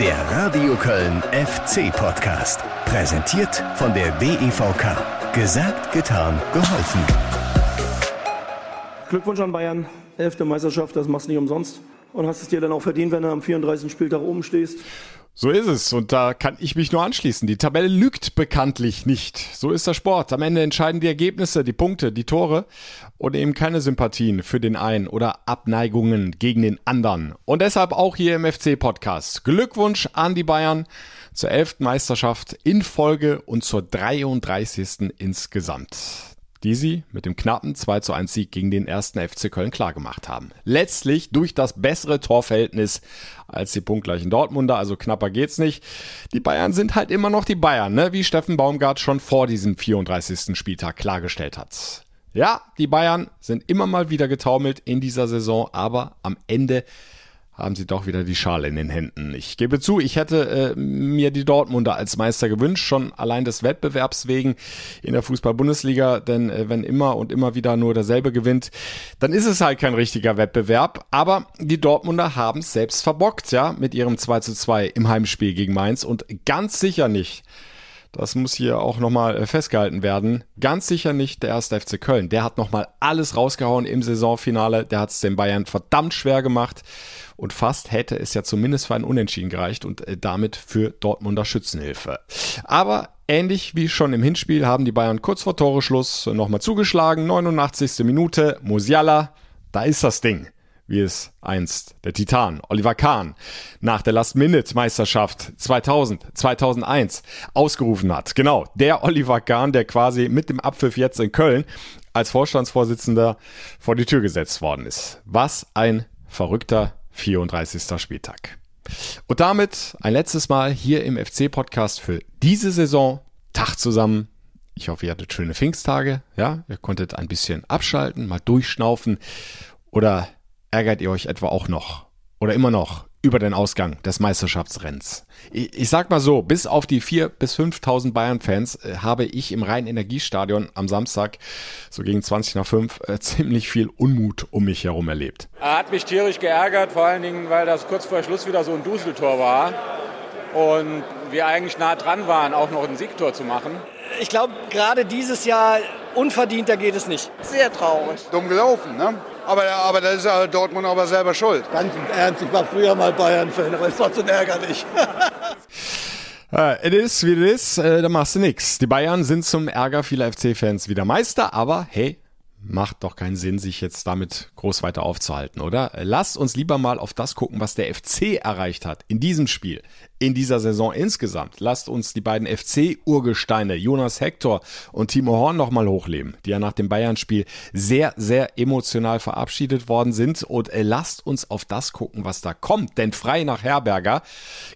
Der Radio Köln FC Podcast. Präsentiert von der DEVK. Gesagt, getan, geholfen. Glückwunsch an Bayern. Elfte Meisterschaft, das machst du nicht umsonst. Und hast es dir dann auch verdient, wenn du am 34. Spieltag oben stehst. So ist es und da kann ich mich nur anschließen. Die Tabelle lügt bekanntlich nicht. So ist der Sport. Am Ende entscheiden die Ergebnisse, die Punkte, die Tore und eben keine Sympathien für den einen oder Abneigungen gegen den anderen. Und deshalb auch hier im FC-Podcast. Glückwunsch an die Bayern zur elften Meisterschaft in Folge und zur 33. insgesamt die sie mit dem knappen 2 zu 1 Sieg gegen den ersten FC Köln klargemacht haben. Letztlich durch das bessere Torverhältnis als die punktgleichen Dortmunder, also knapper geht's nicht. Die Bayern sind halt immer noch die Bayern, ne? wie Steffen Baumgart schon vor diesem 34. Spieltag klargestellt hat. Ja, die Bayern sind immer mal wieder getaumelt in dieser Saison, aber am Ende haben sie doch wieder die Schale in den Händen. Ich gebe zu, ich hätte äh, mir die Dortmunder als Meister gewünscht, schon allein des Wettbewerbs wegen in der Fußball-Bundesliga, denn äh, wenn immer und immer wieder nur derselbe gewinnt, dann ist es halt kein richtiger Wettbewerb. Aber die Dortmunder haben es selbst verbockt, ja, mit ihrem 2 zu 2 im Heimspiel gegen Mainz und ganz sicher nicht das muss hier auch nochmal äh, festgehalten werden. Ganz sicher nicht der erste FC Köln. Der hat nochmal alles rausgehauen im Saisonfinale. Der hat es den Bayern verdammt schwer gemacht. Und fast hätte es ja zumindest für ein Unentschieden gereicht und äh, damit für Dortmunder Schützenhilfe. Aber ähnlich wie schon im Hinspiel haben die Bayern kurz vor Toreschluss nochmal zugeschlagen. 89. Minute. Musiala. Da ist das Ding wie es einst der Titan Oliver Kahn nach der Last-Minute-Meisterschaft 2000, 2001 ausgerufen hat. Genau, der Oliver Kahn, der quasi mit dem Abpfiff jetzt in Köln als Vorstandsvorsitzender vor die Tür gesetzt worden ist. Was ein verrückter 34. Spieltag. Und damit ein letztes Mal hier im FC-Podcast für diese Saison. Tag zusammen. Ich hoffe, ihr hattet schöne Pfingsttage. Ja, ihr konntet ein bisschen abschalten, mal durchschnaufen oder ärgert ihr euch etwa auch noch oder immer noch über den Ausgang des Meisterschaftsrenns. Ich, ich sag mal so, bis auf die 4.000 bis 5.000 Bayern-Fans äh, habe ich im Rhein-Energiestadion am Samstag, so gegen 20 nach 5, äh, ziemlich viel Unmut um mich herum erlebt. Er hat mich tierisch geärgert, vor allen Dingen, weil das kurz vor Schluss wieder so ein Duseltor war und wir eigentlich nah dran waren, auch noch ein Siegtor zu machen. Ich glaube, gerade dieses Jahr unverdienter geht es nicht. Sehr traurig. Dumm gelaufen, ne? Aber, aber da ist ja Dortmund aber selber schuld. Ganz im Ernst, ich war früher mal Bayern-Fan, aber es ist trotzdem ärgerlich. Es uh, ist, wie es ist, uh, da machst du nix. Die Bayern sind zum Ärger vieler FC-Fans wieder Meister, aber hey, macht doch keinen Sinn, sich jetzt damit groß weiter aufzuhalten, oder? Lasst uns lieber mal auf das gucken, was der FC erreicht hat in diesem Spiel, in dieser Saison insgesamt. Lasst uns die beiden FC-Urgesteine Jonas Hector und Timo Horn nochmal hochleben, die ja nach dem Bayern-Spiel sehr, sehr emotional verabschiedet worden sind. Und äh, lasst uns auf das gucken, was da kommt. Denn frei nach Herberger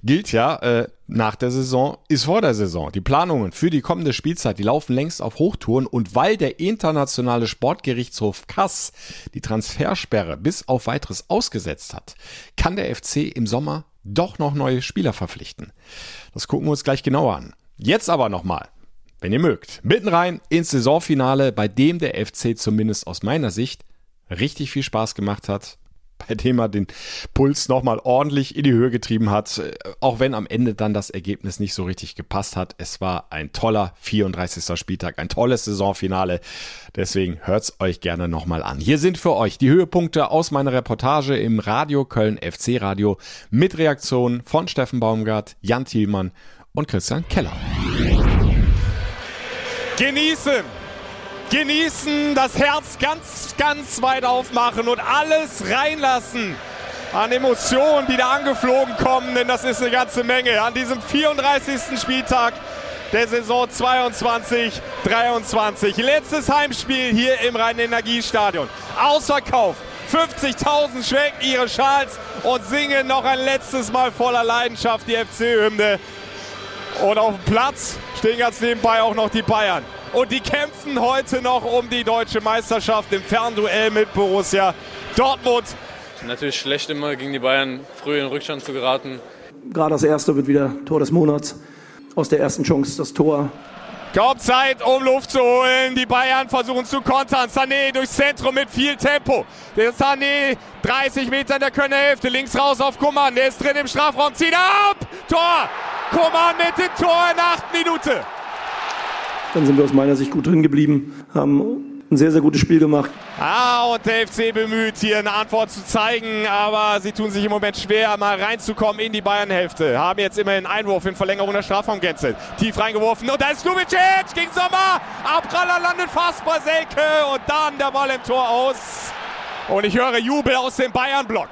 gilt ja, äh, nach der Saison ist vor der Saison. Die Planungen für die kommende Spielzeit, die laufen längst auf Hochtouren und weil der internationale Sportgerichtshof Kass die Transfersperre bis auf weiteres ausgesetzt hat, kann der FC im Sommer doch noch neue Spieler verpflichten. Das gucken wir uns gleich genauer an. Jetzt aber nochmal, wenn ihr mögt, mitten rein ins Saisonfinale, bei dem der FC zumindest aus meiner Sicht richtig viel Spaß gemacht hat, bei dem er den Puls nochmal ordentlich in die Höhe getrieben hat, auch wenn am Ende dann das Ergebnis nicht so richtig gepasst hat. Es war ein toller 34. Spieltag, ein tolles Saisonfinale. Deswegen hört's euch gerne nochmal an. Hier sind für euch die Höhepunkte aus meiner Reportage im Radio Köln FC Radio mit Reaktionen von Steffen Baumgart, Jan Thielmann und Christian Keller. Genießen! Genießen, das Herz ganz, ganz weit aufmachen und alles reinlassen an Emotionen, die da angeflogen kommen, denn das ist eine ganze Menge. An diesem 34. Spieltag der Saison 22, 23. Letztes Heimspiel hier im Rhein-Energiestadion. Ausverkauft. 50.000 schwenken ihre Schals und singen noch ein letztes Mal voller Leidenschaft die FC-Hymne. Und auf dem Platz stehen ganz nebenbei auch noch die Bayern und die kämpfen heute noch um die deutsche Meisterschaft im Fernduell mit Borussia Dortmund. Natürlich schlecht immer gegen die Bayern früh in Rückstand zu geraten. Gerade das erste wird wieder Tor des Monats. Aus der ersten Chance das Tor. Kaum Zeit, um Luft zu holen. Die Bayern versuchen zu kontern. Sané durchs Zentrum mit viel Tempo. Der Sané 30 Meter in der Kölner Links raus auf Kuman. Der ist drin im Strafraum. Zieht ab. Tor. Kuman mit dem Tor in der achten Minute. Dann sind wir aus meiner Sicht gut drin geblieben. Haben ein sehr, sehr gutes Spiel gemacht. Ah, und der FC bemüht, hier eine Antwort zu zeigen, aber sie tun sich im Moment schwer, mal reinzukommen in die Bayern-Hälfte. Haben jetzt immerhin Einwurf in Verlängerung der Strafraumgrenze. Tief reingeworfen und da ist Lubicic gegen Sommer. Abpraller landet fast bei Selke und dann der Ball im Tor aus. Und ich höre Jubel aus dem Bayern-Block.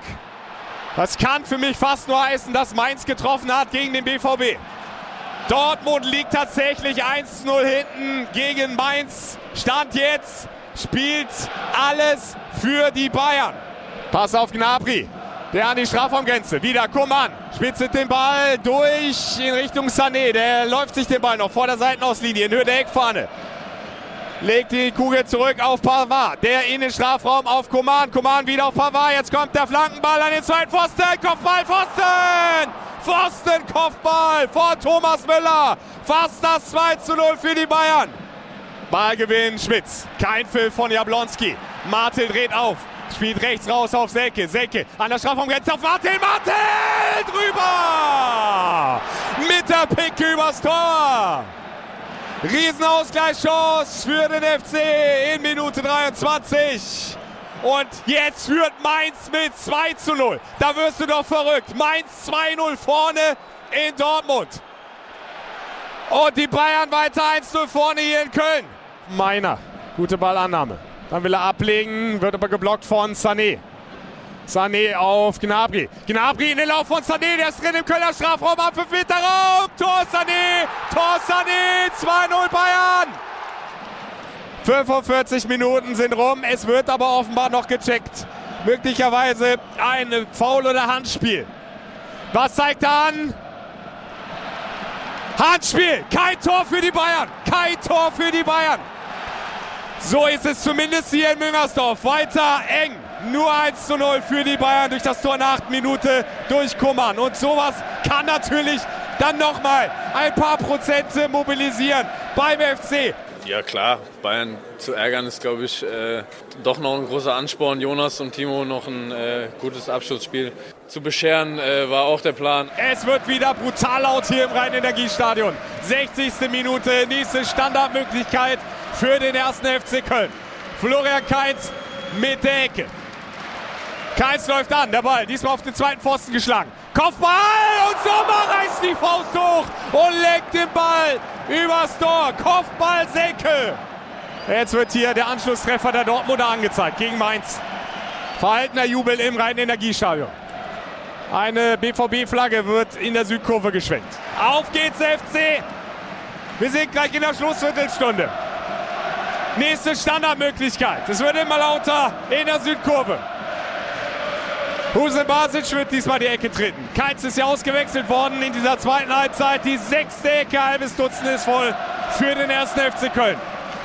Das kann für mich fast nur heißen, dass Mainz getroffen hat gegen den BVB. Dortmund liegt tatsächlich 1-0 hinten gegen Mainz. Stand jetzt, spielt alles für die Bayern. Pass auf Gnabry. Der an die Strafraumgrenze. Wieder Kuman. Spitzet den Ball durch in Richtung Sané. Der läuft sich den Ball noch vor der Seitenauslinie in Höhe der Eckfahne. Legt die Kugel zurück auf Pavard. Der in den Strafraum auf Kuman. Kuman wieder auf Pavard. Jetzt kommt der Flankenball an den zweiten Pfosten. Kopfball, Pfosten! Pfosten, Kopfball vor Thomas Müller. Fast das 2 zu 0 für die Bayern. Ballgewinn Schmitz. Kein Pfiff von Jablonski. Martel dreht auf. Spielt rechts raus auf Selke. Selke an der Strafraumgrenze auf Martel. Martel drüber! Mit der Picke übers Tor. Riesenausgleichschance für den FC in Minute 23. Und jetzt führt Mainz mit 2 zu 0. Da wirst du doch verrückt. Mainz 2-0 vorne in Dortmund. Und die Bayern weiter 1-0 vorne hier in Köln. Meiner. Gute Ballannahme. Dann will er ablegen, wird aber geblockt von Sané. Sané auf Gnabry. Gnabry in den Lauf von Sané, der ist drin im Kölner Strafraum, ab 5 Meter Raum. Tor Sané, Tor Sané, 2-0 Bayern. 45 Minuten sind rum, es wird aber offenbar noch gecheckt. Möglicherweise ein Foul oder Handspiel. Was zeigt er an? Handspiel, kein Tor für die Bayern, kein Tor für die Bayern. So ist es zumindest hier in Müngersdorf. Weiter eng. Nur 1 zu 0 für die Bayern durch das Tor nach 8 Minute durch Kummern. Und sowas kann natürlich dann nochmal ein paar Prozente mobilisieren beim FC. Ja klar, Bayern zu ärgern ist, glaube ich, äh, doch noch ein großer Ansporn. Jonas und Timo noch ein äh, gutes Abschlussspiel zu bescheren, äh, war auch der Plan. Es wird wieder brutal laut hier im Rhein-Energiestadion. 60. Minute, nächste Standardmöglichkeit für den ersten FC Köln. Florian Kainz mit der Ecke. Kainz läuft an, der Ball, diesmal auf den zweiten Pfosten geschlagen. Kopfball und Sommer reißt die Faust hoch und legt den Ball übers Tor. Kopfball Senke. Jetzt wird hier der Anschlusstreffer der Dortmunder angezeigt gegen Mainz. Verhaltener Jubel im Rhein-Energiestadion. Eine BVB-Flagge wird in der Südkurve geschwenkt. Auf geht's, FC. Wir sind gleich in der Schlussviertelstunde. Nächste Standardmöglichkeit. Es wird immer lauter in der Südkurve. Huse Basic wird diesmal die Ecke treten. Keins ist ja ausgewechselt worden in dieser zweiten Halbzeit. Die sechste Ecke, halbes Dutzend ist voll für den ersten FC Köln.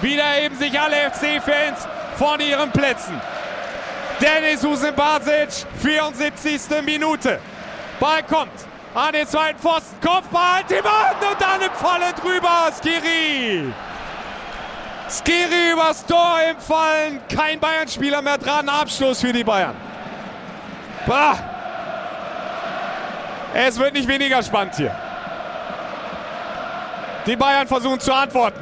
Wieder heben sich alle FC-Fans von ihren Plätzen. Dennis Huse Basic, 74. Minute. Ball kommt an den zweiten Pfosten. Kopfball, Mann und dann im Falle drüber. Skiri. Skiri übers Tor im Fallen. Kein Bayern-Spieler mehr dran. Abschluss für die Bayern. Bah. Es wird nicht weniger spannend hier. Die Bayern versuchen zu antworten.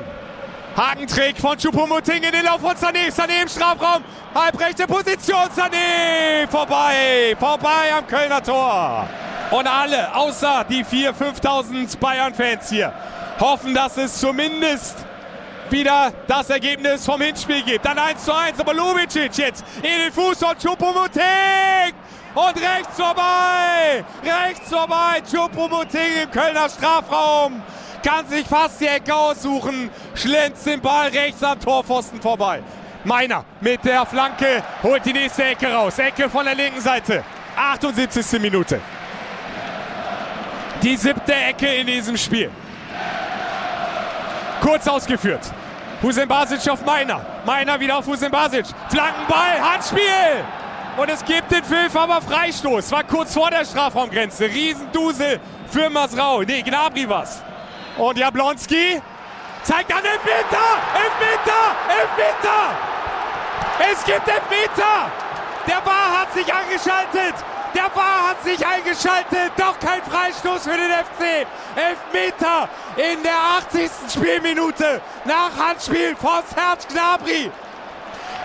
Hakentrick von Choupo-Moting in den Lauf von Sané. Sané im Strafraum. Halbrechte Position. Sané vorbei. Vorbei am Kölner Tor. Und alle, außer die 4.000, 5.000 Bayern-Fans hier, hoffen, dass es zumindest wieder das Ergebnis vom Hinspiel gibt. Dann 1 zu 1, aber Lubicic jetzt in den Fuß von Choupo-Moting. Und rechts vorbei, rechts vorbei, Choupo-Moting im Kölner Strafraum. Kann sich fast die Ecke aussuchen, schlänzt den Ball rechts am Torpfosten vorbei. Meiner mit der Flanke holt die nächste Ecke raus. Ecke von der linken Seite. 78. Minute. Die siebte Ecke in diesem Spiel. Kurz ausgeführt. Hussein Basic auf Meiner. Meiner wieder auf Hussein Basic. Flankenball, Handspiel! Und es gibt den Pfiff, aber Freistoß. War kurz vor der Strafraumgrenze. Riesendusel für Masrau. Nee, Gnabry was. Und Jablonski zeigt an Elfmeter, Elfmeter, Elfmeter. Es gibt Elfmeter. Der Bar hat sich angeschaltet. Der Bar hat sich eingeschaltet. Doch kein Freistoß für den FC. Elfmeter in der 80. Spielminute. Nach Handspiel von Serge Gnabry.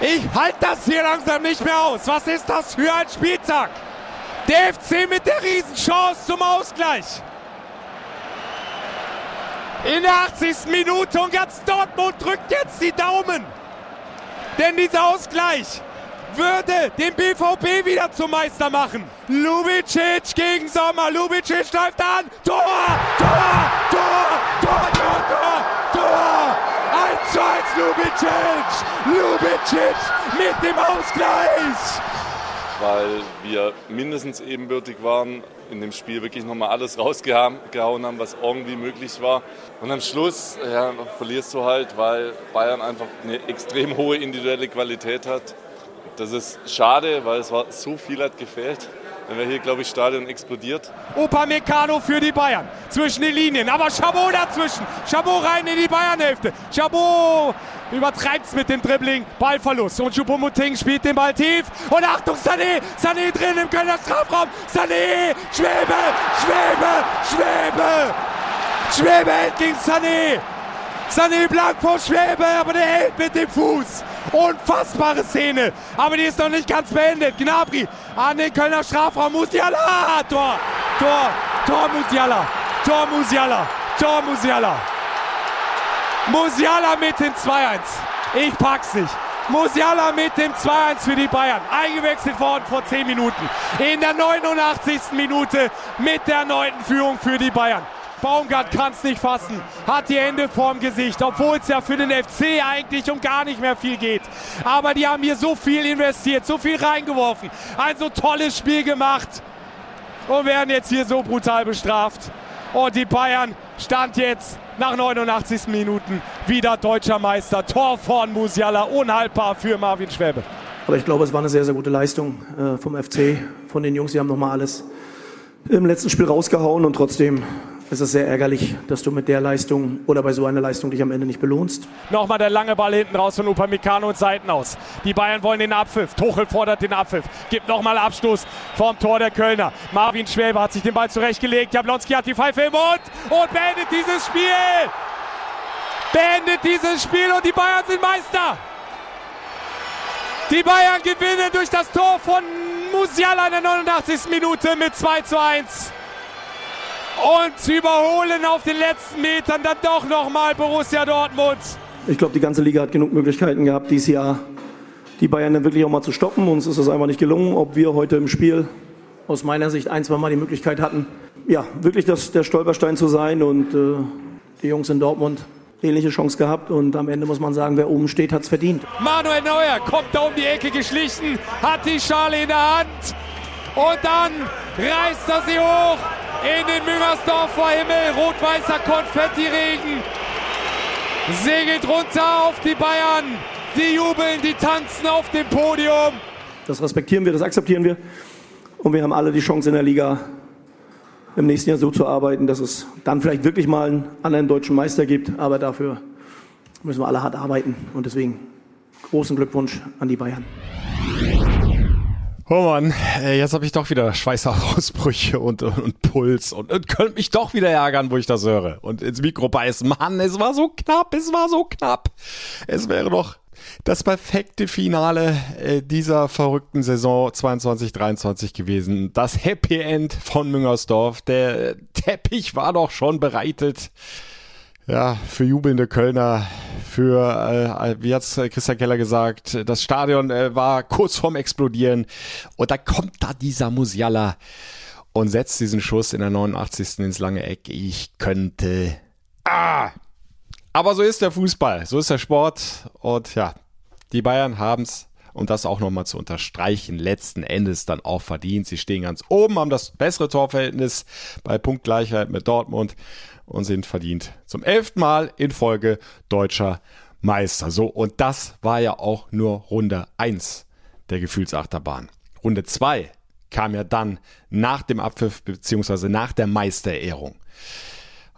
Ich halte das hier langsam nicht mehr aus. Was ist das für ein Spieltag? Der FC mit der Riesenchance zum Ausgleich. In der 80. Minute und ganz Dortmund drückt jetzt die Daumen. Denn dieser Ausgleich würde den BVB wieder zum Meister machen. Lubicic gegen Sommer. Lubicic läuft an. Tor! Tor! Tor! Tor! Tor! Tor! Tor! 1 zu 1 Lubicic! Lubicic mit dem Ausgleich! Weil wir mindestens ebenbürtig waren, in dem Spiel wirklich nochmal alles rausgehauen haben, was irgendwie möglich war. Und am Schluss ja, verlierst du halt, weil Bayern einfach eine extrem hohe individuelle Qualität hat. Das ist schade, weil es war so viel hat gefehlt. Dann wäre hier, glaube ich, Stadion explodiert. Opa Meccano für die Bayern. Zwischen den Linien. Aber Chabot dazwischen. Chabot rein in die Bayernhälfte. Chabot übertreibt es mit dem Dribbling. Ballverlust. Und Choupo-Moting spielt den Ball tief. Und Achtung, Sané. Sané drin im Kölner Strafraum. Sané. Schwebe. Schwebe. Schwebe. Schwebe hält gegen Sané. Sané blank vor Schwebe, aber der hält mit dem Fuß. Unfassbare Szene. Aber die ist noch nicht ganz beendet. Gnabry an den Kölner Strafraum. Musiala. Tor. Tor. Tor Musiala. Tor Musiala. Tor Musiala. Musiala mit dem 2-1. Ich pack's nicht. Musiala mit dem 2-1 für die Bayern. Eingewechselt worden vor 10 Minuten. In der 89. Minute mit der neunten Führung für die Bayern. Baumgart kann es nicht fassen, hat die Hände vorm Gesicht, obwohl es ja für den FC eigentlich um gar nicht mehr viel geht. Aber die haben hier so viel investiert, so viel reingeworfen, ein so tolles Spiel gemacht und werden jetzt hier so brutal bestraft. Und die Bayern stand jetzt nach 89 Minuten wieder deutscher Meister. Tor von Musiala, unhaltbar für Marvin Schwäbe. Aber ich glaube, es war eine sehr, sehr gute Leistung äh, vom FC, von den Jungs. Die haben nochmal alles im letzten Spiel rausgehauen und trotzdem es ist sehr ärgerlich, dass du mit der Leistung oder bei so einer Leistung dich am Ende nicht belohnst. Nochmal der lange Ball hinten raus von Upamecano und Seiten aus. Die Bayern wollen den Abpfiff. Tuchel fordert den Abpfiff. Gibt nochmal Abstoß vom Tor der Kölner. Marvin Schwäbe hat sich den Ball zurechtgelegt. Jablonski hat die Pfeife im Mund und beendet dieses Spiel. Beendet dieses Spiel und die Bayern sind Meister. Die Bayern gewinnen durch das Tor von Musiala in der 89. Minute mit 2 zu 1 und überholen auf den letzten Metern dann doch nochmal Borussia Dortmund. Ich glaube, die ganze Liga hat genug Möglichkeiten gehabt, dieses Jahr die Bayern dann wirklich auch mal zu stoppen. Uns ist das einfach nicht gelungen. Ob wir heute im Spiel aus meiner Sicht ein, zwei Mal die Möglichkeit hatten, ja, wirklich das, der Stolperstein zu sein. Und äh, die Jungs in Dortmund ähnliche Chance gehabt und am Ende muss man sagen, wer oben steht, hat es verdient. Manuel Neuer kommt da um die Ecke geschlichen, hat die Schale in der Hand und dann reißt er sie hoch in den Müngersdorfer Himmel. Rot-weißer Konfettiregen segelt runter auf die Bayern. Die jubeln, die tanzen auf dem Podium. Das respektieren wir, das akzeptieren wir. Und wir haben alle die Chance in der Liga im nächsten Jahr so zu arbeiten, dass es dann vielleicht wirklich mal einen anderen deutschen Meister gibt. Aber dafür müssen wir alle hart arbeiten. Und deswegen großen Glückwunsch an die Bayern. Oh Mann, jetzt habe ich doch wieder Schweißausbrüche und, und Puls und, und könnte mich doch wieder ärgern, wo ich das höre. Und ins Mikro beißen. Mann, es war so knapp, es war so knapp. Es wäre doch das perfekte Finale äh, dieser verrückten Saison 22-23 gewesen. Das Happy End von Müngersdorf. Der Teppich war doch schon bereitet ja, für jubelnde Kölner, für, äh, wie hat's Christian Keller gesagt, das Stadion äh, war kurz vorm Explodieren. Und da kommt da dieser Musiala und setzt diesen Schuss in der 89. ins lange Eck. Ich könnte. Ah! Aber so ist der Fußball, so ist der Sport. Und ja, die Bayern haben's um das auch nochmal zu unterstreichen, letzten Endes dann auch verdient. Sie stehen ganz oben, haben das bessere Torverhältnis bei Punktgleichheit mit Dortmund und sind verdient zum elften Mal in Folge deutscher Meister. So, und das war ja auch nur Runde 1 der Gefühlsachterbahn. Runde 2 kam ja dann nach dem Abpfiff beziehungsweise nach der Meisterehrung.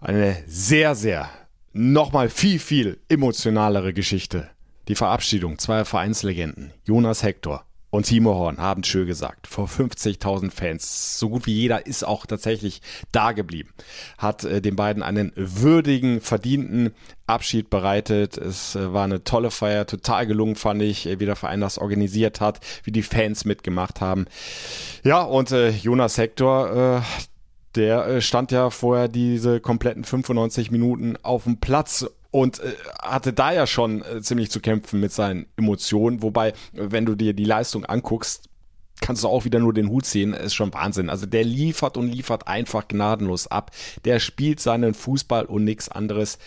Eine sehr, sehr nochmal viel, viel emotionalere Geschichte. Die Verabschiedung zweier Vereinslegenden, Jonas Hector und Timo Horn, haben schön gesagt, vor 50.000 Fans. So gut wie jeder ist auch tatsächlich da geblieben. Hat äh, den beiden einen würdigen, verdienten Abschied bereitet. Es äh, war eine tolle Feier, total gelungen fand ich, äh, wie der Verein das organisiert hat, wie die Fans mitgemacht haben. Ja, und äh, Jonas Hector, äh, der stand ja vorher diese kompletten 95 Minuten auf dem Platz und äh, hatte da ja schon äh, ziemlich zu kämpfen mit seinen Emotionen. Wobei, wenn du dir die Leistung anguckst, kannst du auch wieder nur den Hut ziehen, ist schon Wahnsinn. Also der liefert und liefert einfach gnadenlos ab. Der spielt seinen Fußball und nichts anderes.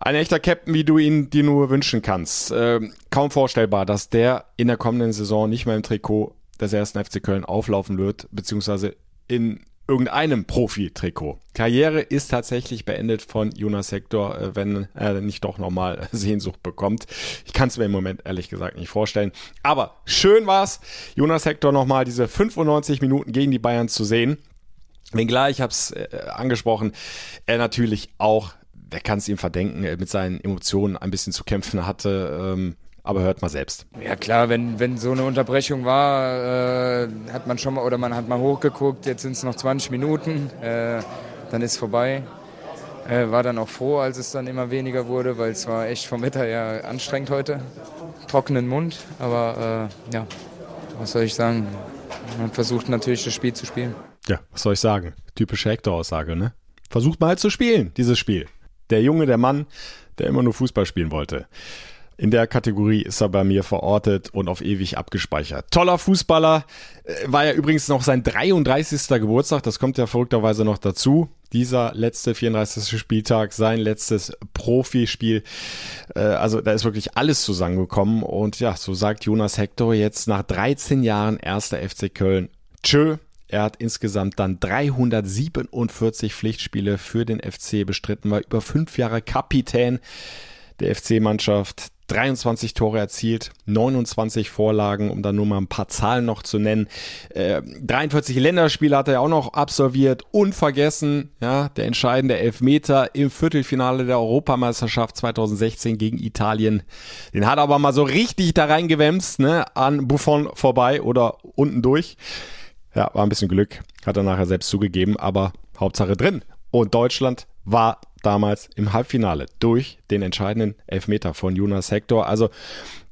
Ein echter Captain, wie du ihn dir nur wünschen kannst. Ähm, kaum vorstellbar, dass der in der kommenden Saison nicht mehr im Trikot des ersten FC Köln auflaufen wird, beziehungsweise in irgendeinem Profi-Trikot. Karriere ist tatsächlich beendet von Jonas Hector, äh, wenn er nicht doch nochmal Sehnsucht bekommt. Ich kann es mir im Moment ehrlich gesagt nicht vorstellen. Aber schön war's, Jonas Hector nochmal diese 95 Minuten gegen die Bayern zu sehen. Wenngleich, ich habe es äh, angesprochen, er natürlich auch, wer kann es ihm verdenken, mit seinen Emotionen ein bisschen zu kämpfen hatte. Ähm, aber hört mal selbst. Ja klar, wenn, wenn so eine Unterbrechung war, äh, hat man schon mal oder man hat mal hochgeguckt, jetzt sind es noch 20 Minuten, äh, dann ist vorbei. Äh, war dann auch froh, als es dann immer weniger wurde, weil es war echt vom Wetter her anstrengend heute. Trockenen Mund, aber äh, ja, was soll ich sagen? Man versucht natürlich das Spiel zu spielen. Ja, was soll ich sagen? Typische Hector-Aussage, ne? Versucht mal halt zu spielen, dieses Spiel. Der Junge, der Mann, der immer nur Fußball spielen wollte. In der Kategorie ist er bei mir verortet und auf ewig abgespeichert. Toller Fußballer. Äh, war ja übrigens noch sein 33. Geburtstag. Das kommt ja verrückterweise noch dazu. Dieser letzte 34. Spieltag, sein letztes Profispiel. Äh, also da ist wirklich alles zusammengekommen. Und ja, so sagt Jonas Hector jetzt nach 13 Jahren erster FC Köln. Tschö, er hat insgesamt dann 347 Pflichtspiele für den FC bestritten, war über fünf Jahre Kapitän der FC-Mannschaft. 23 Tore erzielt, 29 Vorlagen, um da nur mal ein paar Zahlen noch zu nennen. Äh, 43 Länderspiele hat er auch noch absolviert. Unvergessen, ja, der entscheidende Elfmeter im Viertelfinale der Europameisterschaft 2016 gegen Italien. Den hat er aber mal so richtig da reingewämst, ne, an Buffon vorbei oder unten durch. Ja, war ein bisschen Glück, hat er nachher selbst zugegeben, aber Hauptsache drin. Und Deutschland war damals im Halbfinale durch den entscheidenden Elfmeter von Jonas Hector. Also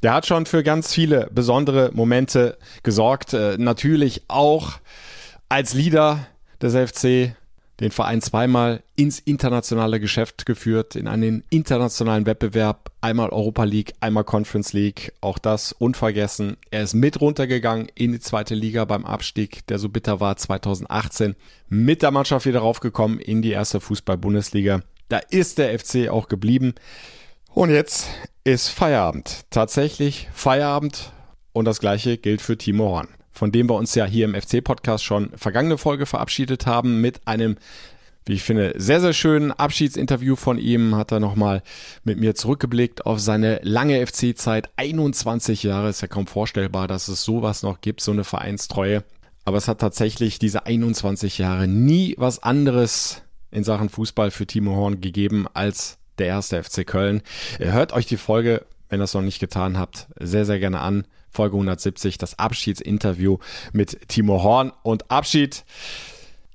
der hat schon für ganz viele besondere Momente gesorgt. Äh, natürlich auch als Leader des FC den Verein zweimal ins internationale Geschäft geführt, in einen internationalen Wettbewerb, einmal Europa League, einmal Conference League, auch das unvergessen. Er ist mit runtergegangen in die zweite Liga beim Abstieg, der so bitter war 2018, mit der Mannschaft wieder raufgekommen in die erste Fußball-Bundesliga. Da ist der FC auch geblieben. Und jetzt ist Feierabend. Tatsächlich Feierabend. Und das gleiche gilt für Timo Horn, von dem wir uns ja hier im FC-Podcast schon vergangene Folge verabschiedet haben mit einem wie ich finde, sehr, sehr schönen Abschiedsinterview von ihm. Hat er nochmal mit mir zurückgeblickt auf seine lange FC-Zeit. 21 Jahre ist ja kaum vorstellbar, dass es sowas noch gibt, so eine Vereinstreue. Aber es hat tatsächlich diese 21 Jahre nie was anderes in Sachen Fußball für Timo Horn gegeben als der erste FC Köln. Hört euch die Folge, wenn ihr es noch nicht getan habt, sehr, sehr gerne an. Folge 170, das Abschiedsinterview mit Timo Horn. Und Abschied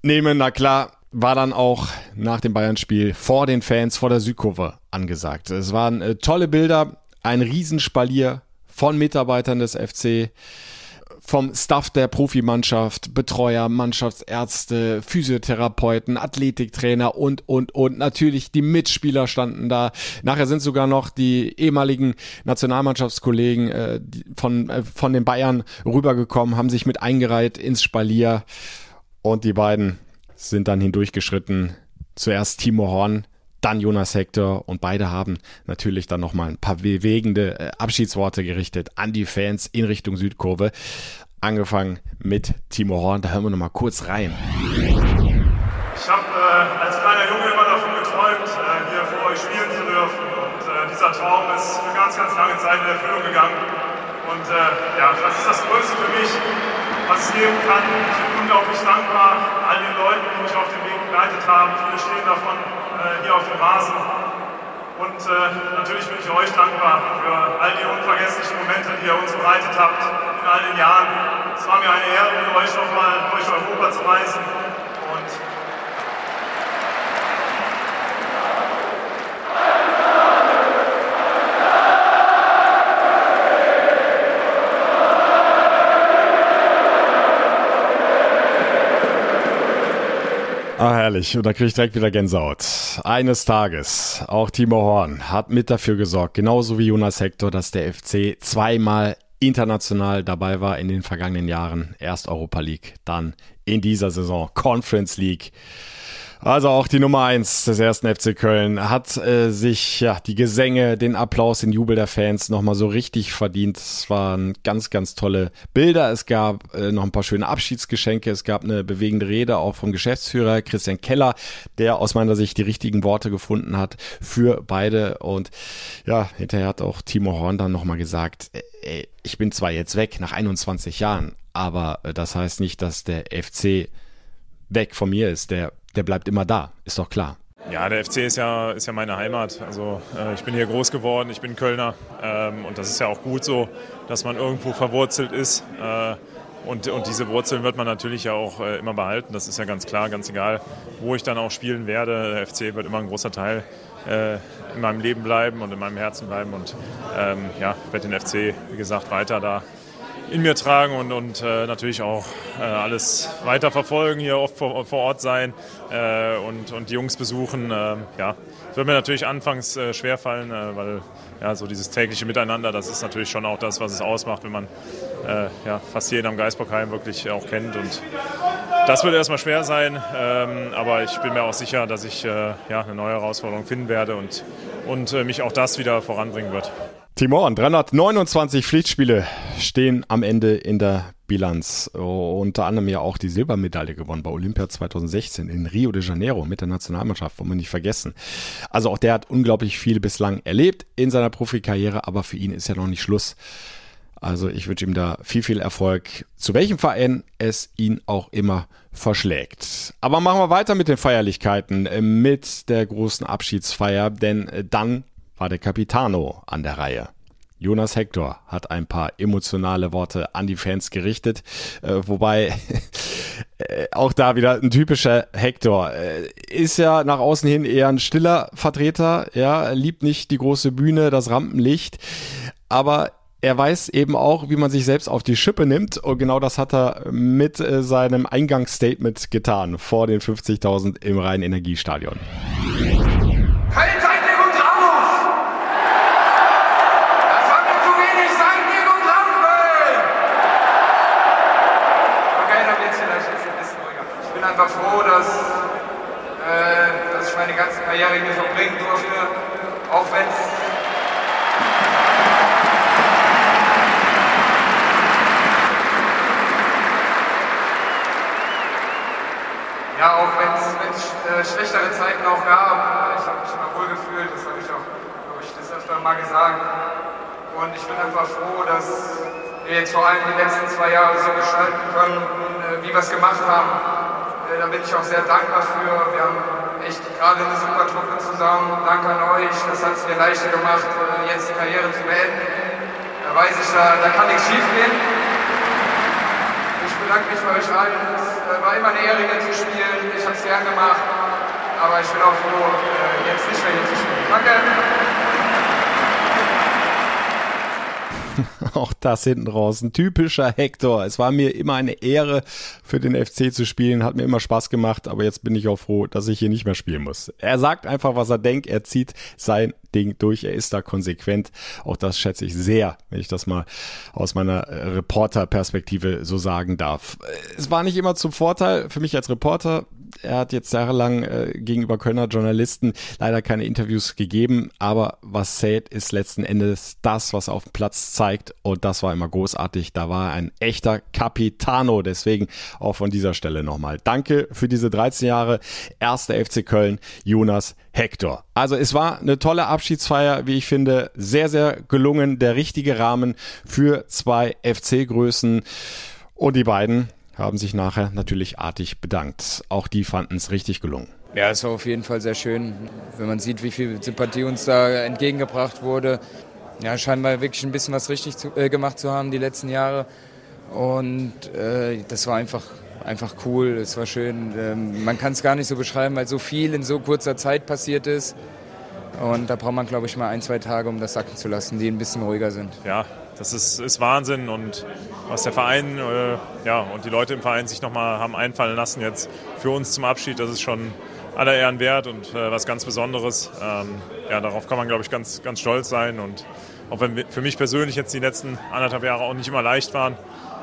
nehmen, na klar, war dann auch nach dem Bayern-Spiel vor den Fans, vor der Südkurve angesagt. Es waren äh, tolle Bilder, ein Riesenspalier von Mitarbeitern des FC vom Staff der Profimannschaft, Betreuer, Mannschaftsärzte, Physiotherapeuten, Athletiktrainer und, und, und. Natürlich die Mitspieler standen da. Nachher sind sogar noch die ehemaligen Nationalmannschaftskollegen äh, von, äh, von den Bayern rübergekommen, haben sich mit eingereiht ins Spalier und die beiden sind dann hindurchgeschritten. Zuerst Timo Horn, dann Jonas Hector und beide haben natürlich dann nochmal ein paar bewegende äh, Abschiedsworte gerichtet an die Fans in Richtung Südkurve. Angefangen mit Timo Horn, da hören wir nochmal kurz rein. Ich habe äh, als kleiner Junge immer davon geträumt, äh, hier vor euch spielen zu dürfen und äh, dieser Traum ist für ganz, ganz lange Zeit in Erfüllung gegangen und äh, ja, das ist das Größte für mich, was es geben kann. Ich bin unglaublich dankbar all den Leuten, die mich auf dem Weg begleitet haben. Viele stehen davon hier auf dem Rasen. Und äh, natürlich bin ich euch dankbar für all die unvergesslichen Momente, die ihr uns bereitet habt in all den Jahren. Es war mir eine Ehre, mit euch nochmal durch Europa zu reisen. Und Ah, herrlich. Und da kriege ich direkt wieder Gänsehaut. Eines Tages, auch Timo Horn hat mit dafür gesorgt, genauso wie Jonas Hector, dass der FC zweimal international dabei war in den vergangenen Jahren. Erst Europa League, dann in dieser Saison Conference League. Also auch die Nummer eins des ersten FC Köln hat äh, sich ja die Gesänge, den Applaus, den Jubel der Fans nochmal so richtig verdient. Es waren ganz, ganz tolle Bilder. Es gab äh, noch ein paar schöne Abschiedsgeschenke. Es gab eine bewegende Rede auch vom Geschäftsführer Christian Keller, der aus meiner Sicht die richtigen Worte gefunden hat für beide. Und ja, hinterher hat auch Timo Horn dann nochmal gesagt, äh, ich bin zwar jetzt weg nach 21 Jahren, aber äh, das heißt nicht, dass der FC weg von mir ist. Der der bleibt immer da, ist doch klar. Ja, der FC ist ja, ist ja meine Heimat. Also äh, ich bin hier groß geworden, ich bin Kölner ähm, und das ist ja auch gut so, dass man irgendwo verwurzelt ist. Äh, und, und diese Wurzeln wird man natürlich ja auch äh, immer behalten. Das ist ja ganz klar, ganz egal, wo ich dann auch spielen werde. Der FC wird immer ein großer Teil äh, in meinem Leben bleiben und in meinem Herzen bleiben. Und ähm, ja, ich werde den FC, wie gesagt, weiter da in mir tragen und, und äh, natürlich auch äh, alles weiter verfolgen, hier oft vor, vor Ort sein äh, und, und die Jungs besuchen. Ähm, ja, es wird mir natürlich anfangs äh, schwerfallen, äh, weil ja, so dieses tägliche Miteinander, das ist natürlich schon auch das, was es ausmacht, wenn man äh, ja, fast jeden am Geisbockheim wirklich auch kennt. Und das wird erstmal schwer sein, ähm, aber ich bin mir auch sicher, dass ich ja, eine neue Herausforderung finden werde und, und mich auch das wieder voranbringen wird. Timon, 329 Pflichtspiele stehen am Ende in der Bilanz. unter anderem ja auch die Silbermedaille gewonnen bei Olympia 2016 in Rio de Janeiro mit der Nationalmannschaft, wollen wir nicht vergessen. Also auch der hat unglaublich viel bislang erlebt in seiner Profikarriere, aber für ihn ist ja noch nicht Schluss. Also ich wünsche ihm da viel, viel Erfolg, zu welchem Verein es ihn auch immer verschlägt. Aber machen wir weiter mit den Feierlichkeiten, äh, mit der großen Abschiedsfeier, denn äh, dann war der Capitano an der Reihe. Jonas Hector hat ein paar emotionale Worte an die Fans gerichtet, äh, wobei äh, auch da wieder ein typischer Hector äh, ist ja nach außen hin eher ein stiller Vertreter, ja, liebt nicht die große Bühne, das Rampenlicht, aber er weiß eben auch, wie man sich selbst auf die Schippe nimmt und genau das hat er mit äh, seinem Eingangsstatement getan vor den 50.000 im Rhein-Energiestadion. Keine einfach froh, dass, äh, dass ich meine ganze Karriere hier verbringen durfte, auch wenn es ja, auch wenn es äh, schlechtere Zeiten auch gab, ich habe mich immer wohl gefühlt, das habe ich auch, glaube ich, das öfter mal gesagt. Und ich bin einfach froh, dass jetzt vor allem die letzten zwei Jahre so gestalten können, äh, wie wir es gemacht haben. Äh, da bin ich auch sehr dankbar für. Wir haben echt gerade eine super Truppe zusammen. Danke an euch, das hat es mir leichter gemacht, äh, jetzt die Karriere zu beenden. Da weiß ich, da, da kann nichts schief gehen. Ich bedanke mich bei euch allen. Es war immer eine Ehre, hier zu spielen. Ich habe es gern gemacht. Aber ich bin auch froh, jetzt nicht mehr hier zu spielen. Danke. Auch das hinten raus. Ein typischer Hector. Es war mir immer eine Ehre, für den FC zu spielen. Hat mir immer Spaß gemacht, aber jetzt bin ich auch froh, dass ich hier nicht mehr spielen muss. Er sagt einfach, was er denkt. Er zieht sein Ding durch. Er ist da konsequent. Auch das schätze ich sehr, wenn ich das mal aus meiner äh, Reporter-Perspektive so sagen darf. Es war nicht immer zum Vorteil für mich als Reporter er hat jetzt jahrelang äh, gegenüber Kölner Journalisten leider keine Interviews gegeben, aber was zählt, ist letzten Endes das, was er auf dem Platz zeigt und das war immer großartig. Da war er ein echter Capitano, deswegen auch von dieser Stelle nochmal. Danke für diese 13 Jahre. Erster FC Köln, Jonas Hector. Also es war eine tolle Abschiedsfeier, wie ich finde, sehr, sehr gelungen, der richtige Rahmen für zwei FC-Größen. Und die beiden haben sich nachher natürlich artig bedankt. Auch die fanden es richtig gelungen. Ja, es war auf jeden Fall sehr schön, wenn man sieht, wie viel Sympathie uns da entgegengebracht wurde. Ja, scheinbar wirklich ein bisschen was richtig zu, äh, gemacht zu haben die letzten Jahre. Und äh, das war einfach, einfach cool, es war schön. Ähm, man kann es gar nicht so beschreiben, weil so viel in so kurzer Zeit passiert ist. Und da braucht man, glaube ich, mal ein, zwei Tage, um das sacken zu lassen, die ein bisschen ruhiger sind. Ja, das ist, ist Wahnsinn und was der Verein äh, ja, und die Leute im Verein sich nochmal haben einfallen lassen jetzt für uns zum Abschied, das ist schon aller Ehren wert und äh, was ganz Besonderes. Ähm, ja, darauf kann man, glaube ich, ganz, ganz stolz sein und auch wenn für mich persönlich jetzt die letzten anderthalb Jahre auch nicht immer leicht waren,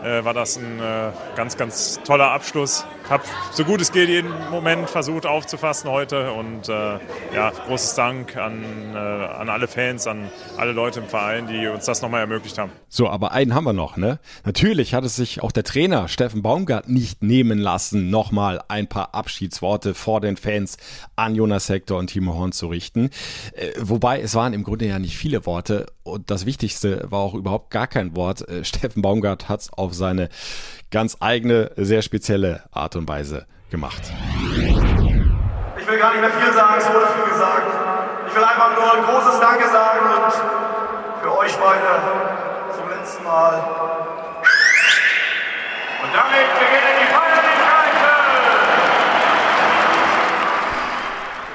äh, war das ein äh, ganz, ganz toller Abschluss. Ich habe so gut es geht jeden Moment versucht aufzufassen heute und äh, ja, großes Dank an, äh, an alle Fans, an alle Leute im Verein, die uns das nochmal ermöglicht haben. So, aber einen haben wir noch, ne? Natürlich hat es sich auch der Trainer Steffen Baumgart nicht nehmen lassen, nochmal ein paar Abschiedsworte vor den Fans an Jonas Hector und Timo Horn zu richten. Äh, wobei es waren im Grunde ja nicht viele Worte und das Wichtigste war auch überhaupt gar kein Wort. Äh, Steffen Baumgart hat es auf seine ganz eigene, sehr spezielle Art und Weise gemacht. Ich will gar nicht mehr viel sagen, es wurde viel gesagt. Ich will einfach nur ein großes Danke sagen und für euch beide zum letzten Mal. Und damit beginnen die Feierlichkeiten!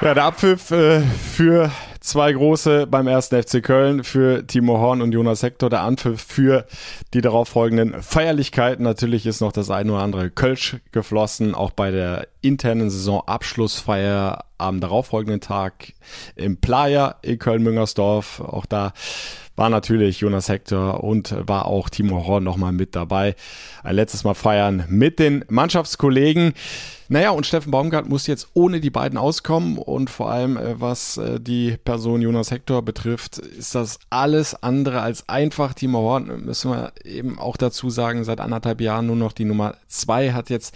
Ja, der Abpfiff äh, für zwei große beim ersten FC Köln für Timo Horn und Jonas Hector. Der Anpfiff für die darauffolgenden Feierlichkeiten. Natürlich ist noch das ein oder andere Kölsch geflossen, auch bei der internen Saisonabschlussfeier am darauffolgenden Tag im Playa in Köln-Müngersdorf. Auch da war natürlich Jonas Hector und war auch Timo Horn nochmal mit dabei. Ein letztes Mal feiern mit den Mannschaftskollegen. Naja, und Steffen Baumgart muss jetzt ohne die beiden auskommen und vor allem, äh, was äh, die Person Jonas Hector betrifft, ist das alles andere als einfach. Timo Horn, müssen wir eben auch dazu sagen, seit anderthalb Jahren nur noch die Nummer zwei, hat jetzt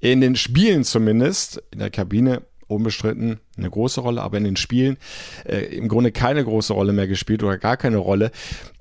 in den Spielen zumindest, in der Kabine unbestritten eine große Rolle, aber in den Spielen äh, im Grunde keine große Rolle mehr gespielt oder gar keine Rolle.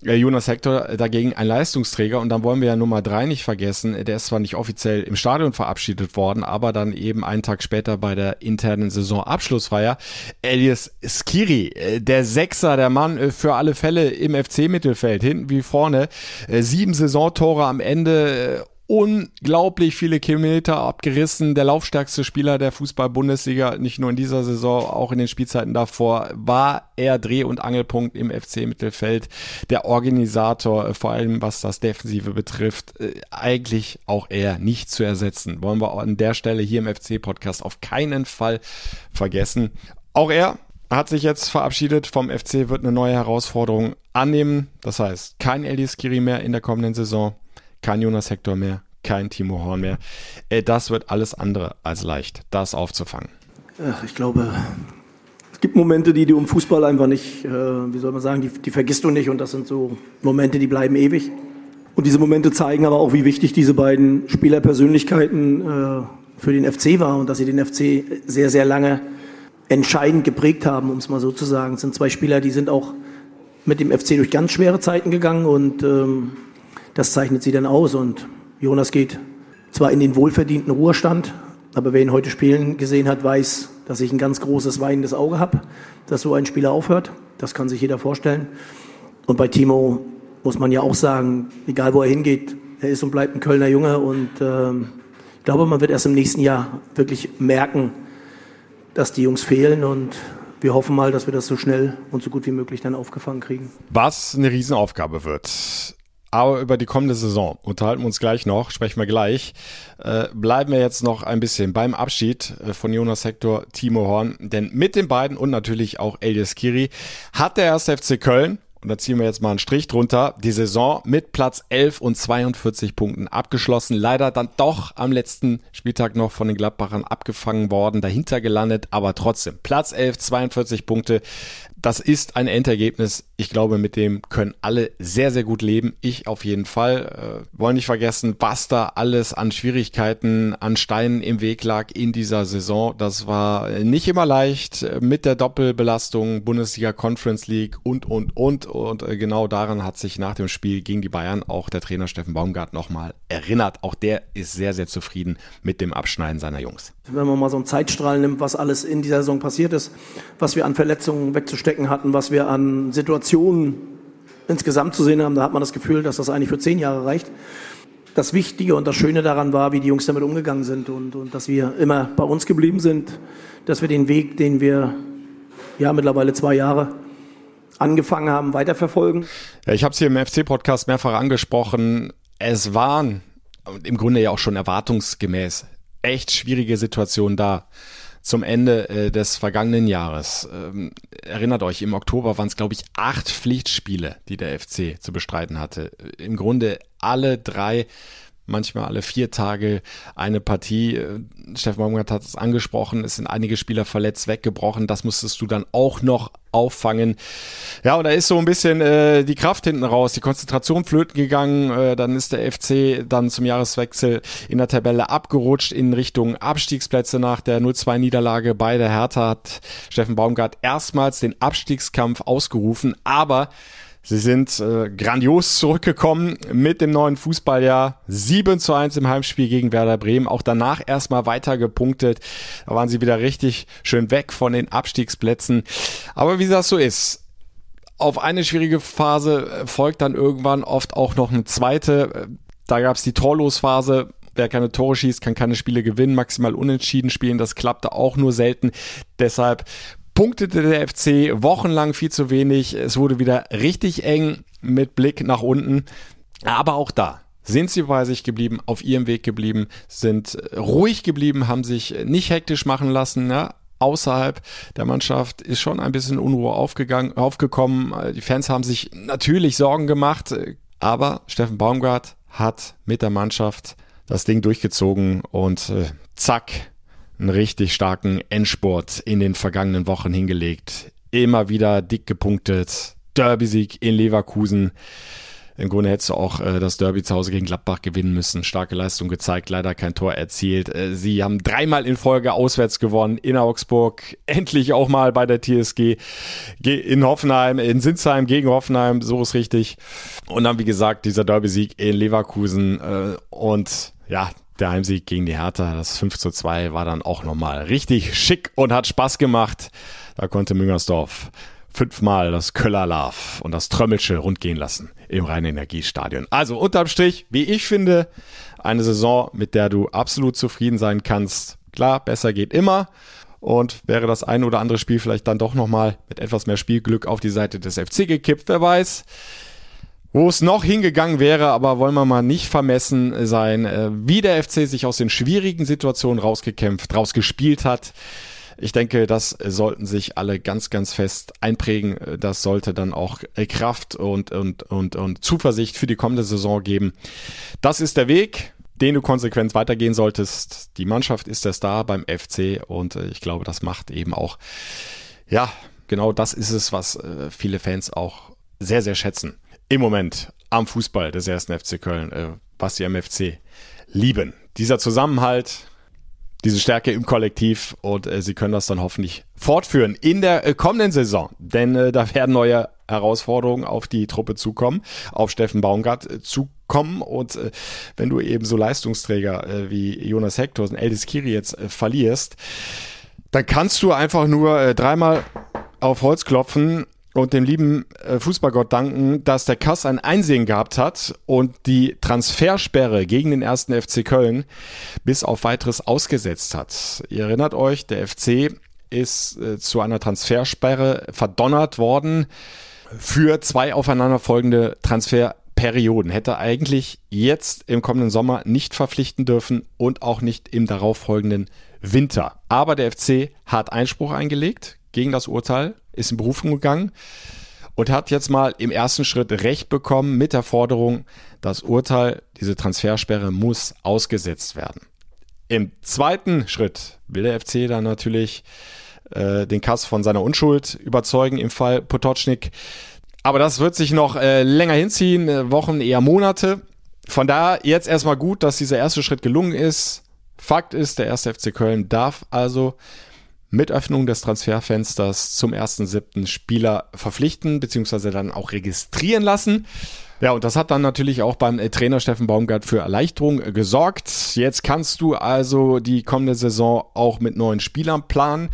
Äh, Jonas Hector dagegen ein Leistungsträger und dann wollen wir ja Nummer drei nicht vergessen. Der ist zwar nicht offiziell im Stadion verabschiedet worden, aber dann eben einen Tag später bei der internen Saisonabschlussfeier. Elias Skiri, äh, der Sechser, der Mann äh, für alle Fälle im FC-Mittelfeld, hinten wie vorne. Äh, sieben Saisontore am Ende äh, unglaublich viele Kilometer abgerissen. Der laufstärkste Spieler der Fußball-Bundesliga, nicht nur in dieser Saison, auch in den Spielzeiten davor, war er Dreh- und Angelpunkt im FC-Mittelfeld. Der Organisator, äh, vor allem was das Defensive betrifft, äh, eigentlich auch er nicht zu ersetzen. Wollen wir an der Stelle hier im FC-Podcast auf keinen Fall vergessen. Auch er hat sich jetzt verabschiedet vom FC, wird eine neue Herausforderung annehmen. Das heißt, kein Elis Kiri mehr in der kommenden Saison kein Jonas Hector mehr, kein Timo Horn mehr. Äh, das wird alles andere als leicht, das aufzufangen. Ach, ich glaube, es gibt Momente, die du im Fußball einfach nicht, äh, wie soll man sagen, die, die vergisst du nicht und das sind so Momente, die bleiben ewig. Und diese Momente zeigen aber auch, wie wichtig diese beiden Spielerpersönlichkeiten äh, für den FC waren und dass sie den FC sehr, sehr lange entscheidend geprägt haben, um es mal so zu sagen. Es sind zwei Spieler, die sind auch mit dem FC durch ganz schwere Zeiten gegangen und ähm, das zeichnet sie dann aus. Und Jonas geht zwar in den wohlverdienten Ruhestand, aber wer ihn heute spielen gesehen hat, weiß, dass ich ein ganz großes weinendes Auge habe, dass so ein Spieler aufhört. Das kann sich jeder vorstellen. Und bei Timo muss man ja auch sagen, egal wo er hingeht, er ist und bleibt ein Kölner Junge. Und ähm, ich glaube, man wird erst im nächsten Jahr wirklich merken, dass die Jungs fehlen. Und wir hoffen mal, dass wir das so schnell und so gut wie möglich dann aufgefangen kriegen. Was eine Riesenaufgabe wird. Aber über die kommende Saison unterhalten wir uns gleich noch, sprechen wir gleich. Äh, bleiben wir jetzt noch ein bisschen beim Abschied äh, von Jonas Hector, Timo Horn, denn mit den beiden und natürlich auch Elias Kiri hat der erste FC Köln und da ziehen wir jetzt mal einen Strich drunter, die Saison mit Platz 11 und 42 Punkten abgeschlossen. Leider dann doch am letzten Spieltag noch von den Gladbachern abgefangen worden, dahinter gelandet, aber trotzdem Platz 11, 42 Punkte das ist ein Endergebnis. Ich glaube, mit dem können alle sehr, sehr gut leben. Ich auf jeden Fall. Äh, wollen nicht vergessen, was da alles an Schwierigkeiten, an Steinen im Weg lag in dieser Saison. Das war nicht immer leicht mit der Doppelbelastung Bundesliga Conference League und, und, und. Und äh, genau daran hat sich nach dem Spiel gegen die Bayern auch der Trainer Steffen Baumgart nochmal erinnert. Auch der ist sehr, sehr zufrieden mit dem Abschneiden seiner Jungs. Wenn man mal so einen Zeitstrahl nimmt, was alles in dieser Saison passiert ist, was wir an Verletzungen wegzustecken hatten, was wir an Situationen insgesamt zu sehen haben, da hat man das Gefühl, dass das eigentlich für zehn Jahre reicht. Das Wichtige und das Schöne daran war, wie die Jungs damit umgegangen sind und, und dass wir immer bei uns geblieben sind, dass wir den Weg, den wir ja mittlerweile zwei Jahre angefangen haben, weiterverfolgen. Ja, ich habe es hier im FC-Podcast mehrfach angesprochen. Es waren im Grunde ja auch schon erwartungsgemäß echt schwierige Situationen da zum Ende äh, des vergangenen Jahres. Ähm, erinnert euch, im Oktober waren es, glaube ich, acht Pflichtspiele, die der FC zu bestreiten hatte. Im Grunde alle drei manchmal alle vier Tage eine Partie. Äh, Steffen Baumgart hat es angesprochen, es sind einige Spieler verletzt, weggebrochen. Das musstest du dann auch noch auffangen. Ja, und da ist so ein bisschen äh, die Kraft hinten raus, die Konzentration flöten gegangen. Äh, dann ist der FC dann zum Jahreswechsel in der Tabelle abgerutscht in Richtung Abstiegsplätze nach der 0-2-Niederlage bei der Hertha hat Steffen Baumgart erstmals den Abstiegskampf ausgerufen, aber Sie sind äh, grandios zurückgekommen mit dem neuen Fußballjahr. 7 zu 1 im Heimspiel gegen Werder Bremen. Auch danach erstmal weiter gepunktet. Da waren sie wieder richtig schön weg von den Abstiegsplätzen. Aber wie das so ist, auf eine schwierige Phase äh, folgt dann irgendwann oft auch noch eine zweite. Da gab es die Torlosphase. Wer keine Tore schießt, kann keine Spiele gewinnen, maximal unentschieden spielen. Das klappte auch nur selten. Deshalb punktete der FC wochenlang viel zu wenig. Es wurde wieder richtig eng mit Blick nach unten. Aber auch da sind sie bei sich geblieben, auf ihrem Weg geblieben, sind ruhig geblieben, haben sich nicht hektisch machen lassen. Ja? Außerhalb der Mannschaft ist schon ein bisschen Unruhe aufgegangen, aufgekommen. Die Fans haben sich natürlich Sorgen gemacht, aber Steffen Baumgart hat mit der Mannschaft das Ding durchgezogen und äh, zack, einen richtig starken Endspurt in den vergangenen Wochen hingelegt. Immer wieder dick gepunktet. Derby-Sieg in Leverkusen. Im Grunde hättest du auch äh, das Derby zu Hause gegen Gladbach gewinnen müssen. Starke Leistung gezeigt, leider kein Tor erzielt. Äh, sie haben dreimal in Folge auswärts gewonnen in Augsburg. Endlich auch mal bei der TSG in Hoffenheim, in Sinsheim gegen Hoffenheim, so ist richtig. Und dann, wie gesagt, dieser Derby-Sieg in Leverkusen. Äh, und ja, der Heimsieg gegen die Hertha, das 5 zu 2, war dann auch nochmal richtig schick und hat Spaß gemacht. Da konnte Müngersdorf fünfmal das Köller Love und das Trömmelsche rundgehen lassen im Rhein-Energiestadion. Also unterm Strich, wie ich finde, eine Saison, mit der du absolut zufrieden sein kannst. Klar, besser geht immer. Und wäre das ein oder andere Spiel vielleicht dann doch nochmal mit etwas mehr Spielglück auf die Seite des FC gekippt, wer weiß wo es noch hingegangen wäre, aber wollen wir mal nicht vermessen sein, äh, wie der FC sich aus den schwierigen Situationen rausgekämpft, rausgespielt hat. Ich denke, das sollten sich alle ganz, ganz fest einprägen. Das sollte dann auch Kraft und, und, und, und Zuversicht für die kommende Saison geben. Das ist der Weg, den du konsequent weitergehen solltest. Die Mannschaft ist der Star beim FC und äh, ich glaube, das macht eben auch, ja, genau das ist es, was äh, viele Fans auch sehr, sehr schätzen im Moment am Fußball des ersten FC Köln, äh, was sie am FC lieben. Dieser Zusammenhalt, diese Stärke im Kollektiv und äh, sie können das dann hoffentlich fortführen in der äh, kommenden Saison, denn äh, da werden neue Herausforderungen auf die Truppe zukommen, auf Steffen Baumgart äh, zukommen und äh, wenn du eben so Leistungsträger äh, wie Jonas Hector und Eldis Kiri jetzt äh, verlierst, dann kannst du einfach nur äh, dreimal auf Holz klopfen und dem lieben äh, Fußballgott danken, dass der Kass ein Einsehen gehabt hat und die Transfersperre gegen den ersten FC Köln bis auf weiteres ausgesetzt hat. Ihr erinnert euch, der FC ist äh, zu einer Transfersperre verdonnert worden für zwei aufeinanderfolgende Transferperioden. Hätte eigentlich jetzt im kommenden Sommer nicht verpflichten dürfen und auch nicht im darauffolgenden Winter. Aber der FC hat Einspruch eingelegt gegen das Urteil ist in Berufung gegangen und hat jetzt mal im ersten Schritt Recht bekommen mit der Forderung, das Urteil, diese Transfersperre muss ausgesetzt werden. Im zweiten Schritt will der FC dann natürlich äh, den Kass von seiner Unschuld überzeugen im Fall Potocznik. Aber das wird sich noch äh, länger hinziehen, äh, Wochen, eher Monate. Von daher jetzt erstmal gut, dass dieser erste Schritt gelungen ist. Fakt ist, der erste FC Köln darf also mit Öffnung des Transferfensters zum 1.7. Spieler verpflichten bzw. dann auch registrieren lassen. Ja, und das hat dann natürlich auch beim äh, Trainer Steffen Baumgart für Erleichterung äh, gesorgt. Jetzt kannst du also die kommende Saison auch mit neuen Spielern planen.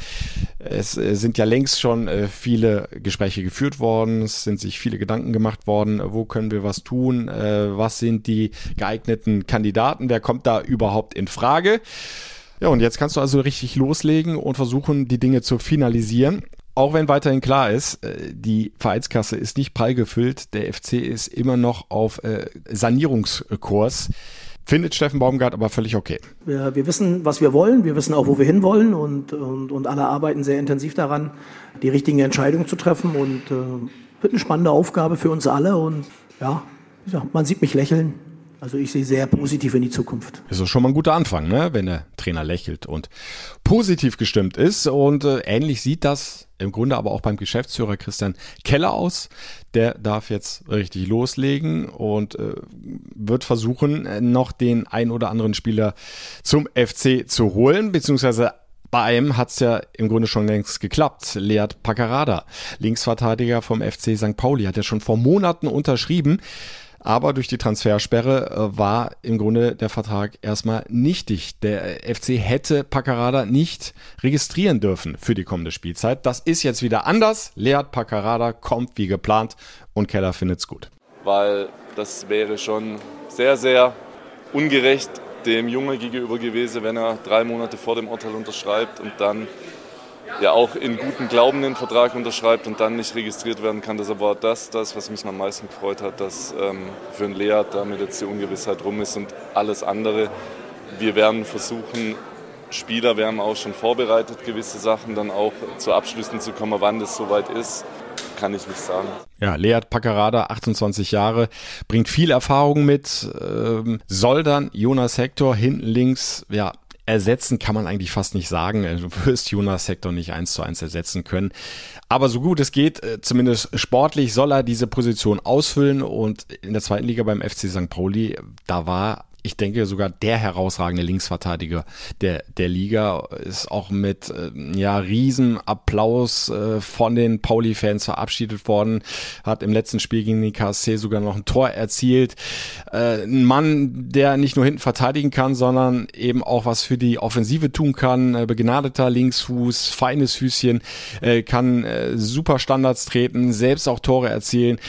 Es äh, sind ja längst schon viele Gespräche geführt worden. Es sind sich viele Gedanken gemacht worden. Wo können wir was tun? Was sind die geeigneten Kandidaten? Wer kommt da überhaupt in Frage? Ja, und jetzt kannst du also richtig loslegen und versuchen, die Dinge zu finalisieren. Auch wenn weiterhin klar ist, äh, die Vereinskasse ist nicht prall gefüllt, der FC ist immer noch auf äh, Sanierungskurs. Findet Steffen Baumgart aber völlig okay. Wir, wir, wissen, was wir wollen, wir wissen auch, wo wir hinwollen und, und, und alle arbeiten sehr intensiv daran, die richtigen Entscheidungen zu treffen und äh, wird eine spannende Aufgabe für uns alle und ja, man sieht mich lächeln. Also ich sehe sehr positiv in die Zukunft. Ist doch schon mal ein guter Anfang, ne? wenn der Trainer lächelt und positiv gestimmt ist. Und äh, ähnlich sieht das im Grunde aber auch beim Geschäftsführer Christian Keller aus. Der darf jetzt richtig loslegen und äh, wird versuchen, äh, noch den ein oder anderen Spieler zum FC zu holen, beziehungsweise bei einem hat es ja im Grunde schon längst geklappt. Lead Paccarada, Linksverteidiger vom FC St. Pauli, hat ja schon vor Monaten unterschrieben. Aber durch die Transfersperre äh, war im Grunde der Vertrag erstmal nichtig. Der FC hätte Paccarada nicht registrieren dürfen für die kommende Spielzeit. Das ist jetzt wieder anders. Lead Paccarada kommt wie geplant und Keller findet's gut. Weil das wäre schon sehr, sehr ungerecht dem Junge gegenüber gewesen, wenn er drei Monate vor dem Urteil unterschreibt und dann ja auch in guten Glauben einen Vertrag unterschreibt und dann nicht registriert werden kann. Das war das, das, was mich am meisten gefreut hat, dass ähm, für einen Lea damit jetzt die Ungewissheit rum ist und alles andere. Wir werden versuchen, Spieler, wir haben auch schon vorbereitet, gewisse Sachen dann auch zu Abschlüssen zu kommen, wann das soweit ist kann ich nicht sagen. Ja, Leat Paccarada, 28 Jahre, bringt viel Erfahrung mit, ähm, soll dann Jonas Hector hinten links, ja, ersetzen kann man eigentlich fast nicht sagen. Du wirst Jonas Sektor nicht eins zu eins ersetzen können. Aber so gut es geht, äh, zumindest sportlich soll er diese Position ausfüllen. Und in der zweiten Liga beim FC St. Pauli, da war ich denke sogar der herausragende Linksverteidiger der, der Liga ist auch mit äh, ja, Riesenapplaus äh, von den Pauli-Fans verabschiedet worden, hat im letzten Spiel gegen die KSC sogar noch ein Tor erzielt. Äh, ein Mann, der nicht nur hinten verteidigen kann, sondern eben auch was für die Offensive tun kann. Äh, begnadeter Linksfuß, feines Füßchen, äh, kann äh, super Standards treten, selbst auch Tore erzielen.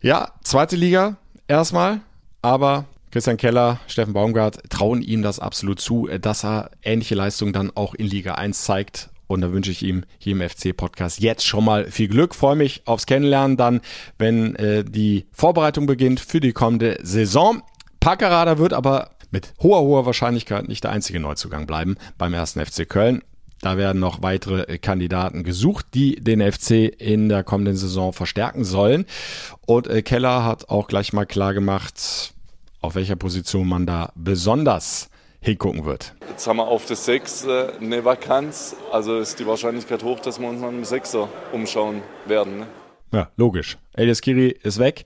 Ja, zweite Liga erstmal, aber Christian Keller, Steffen Baumgart trauen ihm das absolut zu, dass er ähnliche Leistungen dann auch in Liga 1 zeigt. Und da wünsche ich ihm hier im FC-Podcast jetzt schon mal viel Glück. Freue mich aufs Kennenlernen dann, wenn äh, die Vorbereitung beginnt für die kommende Saison. Packerada wird aber mit hoher, hoher Wahrscheinlichkeit nicht der einzige Neuzugang bleiben beim ersten FC Köln. Da werden noch weitere Kandidaten gesucht, die den FC in der kommenden Saison verstärken sollen. Und äh, Keller hat auch gleich mal klar gemacht, auf welcher Position man da besonders hingucken wird. Jetzt haben wir auf der 6 äh, eine Vakanz, also ist die Wahrscheinlichkeit hoch, dass wir uns nach einem Sechser umschauen werden. Ne? Ja, logisch. Elias Kiri ist weg.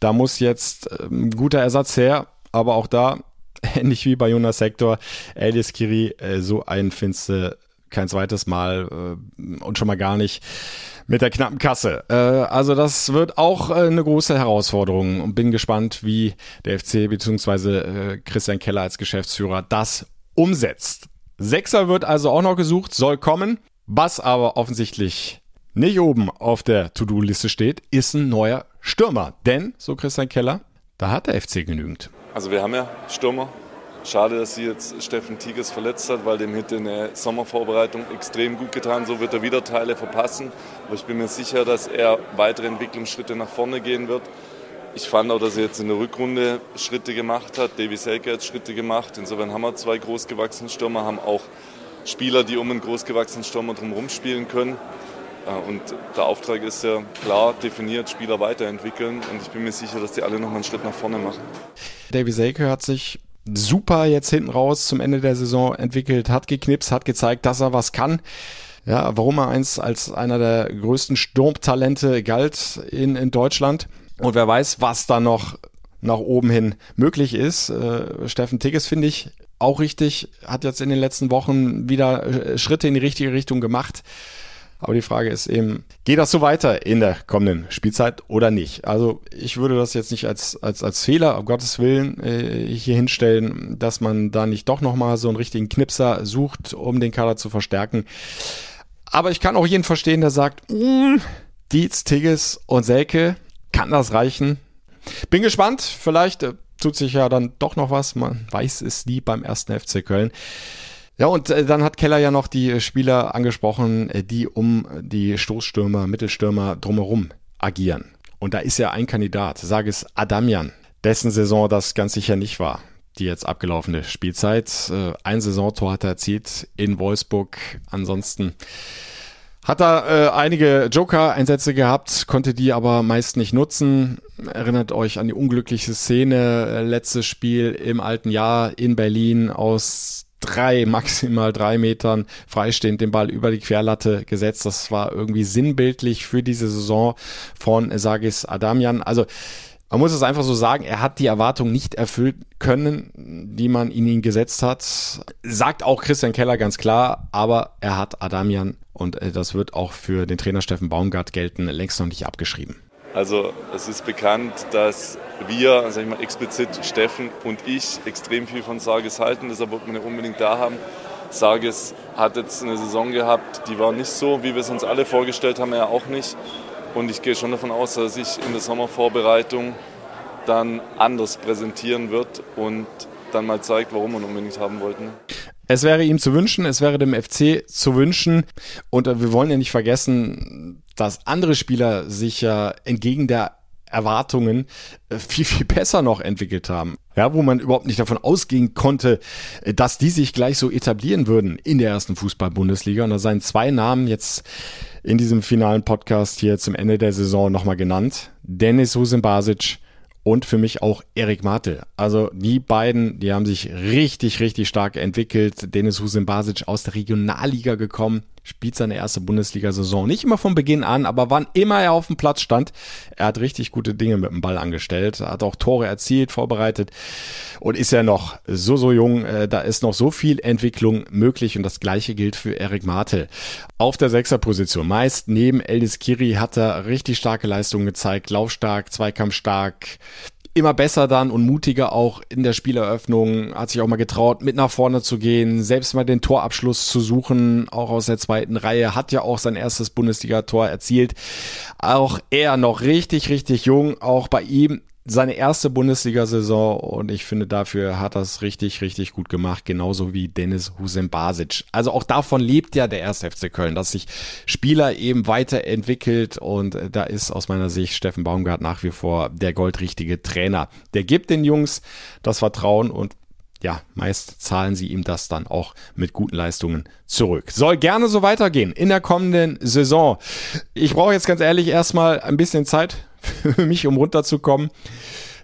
Da muss jetzt ein ähm, guter Ersatz her, aber auch da, ähnlich wie bei Jonas Sektor, Elias Kiri, äh, so ein Finste kein zweites Mal äh, und schon mal gar nicht mit der knappen Kasse. Äh, also das wird auch äh, eine große Herausforderung und bin gespannt, wie der FC bzw. Äh, Christian Keller als Geschäftsführer das umsetzt. Sechser wird also auch noch gesucht, soll kommen. Was aber offensichtlich nicht oben auf der To-Do-Liste steht, ist ein neuer Stürmer. Denn, so Christian Keller, da hat der FC genügend. Also wir haben ja Stürmer, Schade, dass sie jetzt Steffen Tigges verletzt hat, weil dem hätte eine Sommervorbereitung extrem gut getan. So wird er wieder Teile verpassen. Aber ich bin mir sicher, dass er weitere Entwicklungsschritte nach vorne gehen wird. Ich fand auch, dass er jetzt in der Rückrunde Schritte gemacht hat. Davy Selke hat Schritte gemacht. Insofern haben wir zwei großgewachsene Stürmer, haben auch Spieler, die um einen großgewachsenen Stürmer drumherum spielen können. Und der Auftrag ist ja klar definiert, Spieler weiterentwickeln. Und ich bin mir sicher, dass die alle noch einen Schritt nach vorne machen. Davy Selke hat sich super jetzt hinten raus zum Ende der Saison entwickelt, hat geknipst, hat gezeigt, dass er was kann. Ja, warum er eins als einer der größten Sturmtalente galt in, in Deutschland. Und wer weiß, was da noch nach oben hin möglich ist. Äh, Steffen Tigges finde ich auch richtig, hat jetzt in den letzten Wochen wieder äh, Schritte in die richtige Richtung gemacht. Aber die Frage ist eben, geht das so weiter in der kommenden Spielzeit oder nicht? Also ich würde das jetzt nicht als, als, als Fehler, um Gottes Willen, äh, hier hinstellen, dass man da nicht doch nochmal so einen richtigen Knipser sucht, um den Kader zu verstärken. Aber ich kann auch jeden verstehen, der sagt, mm, Dietz, Tigges und Selke, kann das reichen? Bin gespannt, vielleicht äh, tut sich ja dann doch noch was, man weiß es nie beim ersten FC Köln. Ja, und äh, dann hat Keller ja noch die äh, Spieler angesprochen, äh, die um die Stoßstürmer, Mittelstürmer drumherum agieren. Und da ist ja ein Kandidat, sage es Adamian, dessen Saison das ganz sicher nicht war. Die jetzt abgelaufene Spielzeit. Äh, ein Saisontor hat er erzielt in Wolfsburg. Ansonsten hat er äh, einige Joker-Einsätze gehabt, konnte die aber meist nicht nutzen. Erinnert euch an die unglückliche Szene, äh, letztes Spiel im alten Jahr in Berlin aus drei, maximal drei Metern freistehend den Ball über die Querlatte gesetzt. Das war irgendwie sinnbildlich für diese Saison von Sagis Adamian. Also man muss es einfach so sagen, er hat die Erwartung nicht erfüllt können, die man in ihn gesetzt hat. Sagt auch Christian Keller ganz klar, aber er hat Adamian und äh, das wird auch für den Trainer Steffen Baumgart gelten, längst noch nicht abgeschrieben. Also es ist bekannt, dass wir, sag ich mal explizit Steffen und ich, extrem viel von Sarges halten. Deshalb wird man ja unbedingt da haben. Sarges hat jetzt eine Saison gehabt, die war nicht so, wie wir es uns alle vorgestellt haben, er auch nicht. Und ich gehe schon davon aus, dass sich in der Sommervorbereitung dann anders präsentieren wird und dann mal zeigt, warum wir ihn unbedingt haben wollten. Es wäre ihm zu wünschen, es wäre dem FC zu wünschen. Und wir wollen ja nicht vergessen, dass andere Spieler sich ja entgegen der Erwartungen äh, viel, viel besser noch entwickelt haben. Ja, wo man überhaupt nicht davon ausgehen konnte, äh, dass die sich gleich so etablieren würden in der ersten Fußball-Bundesliga. Und da seien zwei Namen jetzt in diesem finalen Podcast hier zum Ende der Saison nochmal genannt. Dennis Husin-Basic und für mich auch Erik Martel. Also die beiden, die haben sich richtig, richtig stark entwickelt. Dennis Husin Basic aus der Regionalliga gekommen, spielt seine erste Bundesliga-Saison. Nicht immer von Beginn an, aber wann immer er auf dem Platz stand, er hat richtig gute Dinge mit dem Ball angestellt, hat auch Tore erzielt, vorbereitet und ist ja noch so, so jung. Äh, da ist noch so viel Entwicklung möglich und das gleiche gilt für Erik Martel. Auf der Sechserposition, meist neben Eldis Kiri, hat er richtig starke Leistungen gezeigt, laufstark, zweikampfstark, immer besser dann und mutiger auch in der Spieleröffnung, hat sich auch mal getraut, mit nach vorne zu gehen, selbst mal den Torabschluss zu suchen, auch aus der zweiten Reihe, hat ja auch sein erstes Bundesliga-Tor erzielt. Auch er noch richtig, richtig jung, auch bei ihm seine erste Bundesliga-Saison und ich finde, dafür hat er es richtig, richtig gut gemacht, genauso wie Dennis Husem Basic. Also auch davon lebt ja der 1. FC Köln, dass sich Spieler eben weiterentwickelt und da ist aus meiner Sicht Steffen Baumgart nach wie vor der goldrichtige Trainer. Der gibt den Jungs das Vertrauen und ja, meist zahlen sie ihm das dann auch mit guten Leistungen zurück. Soll gerne so weitergehen in der kommenden Saison. Ich brauche jetzt ganz ehrlich erstmal ein bisschen Zeit für mich, um runterzukommen.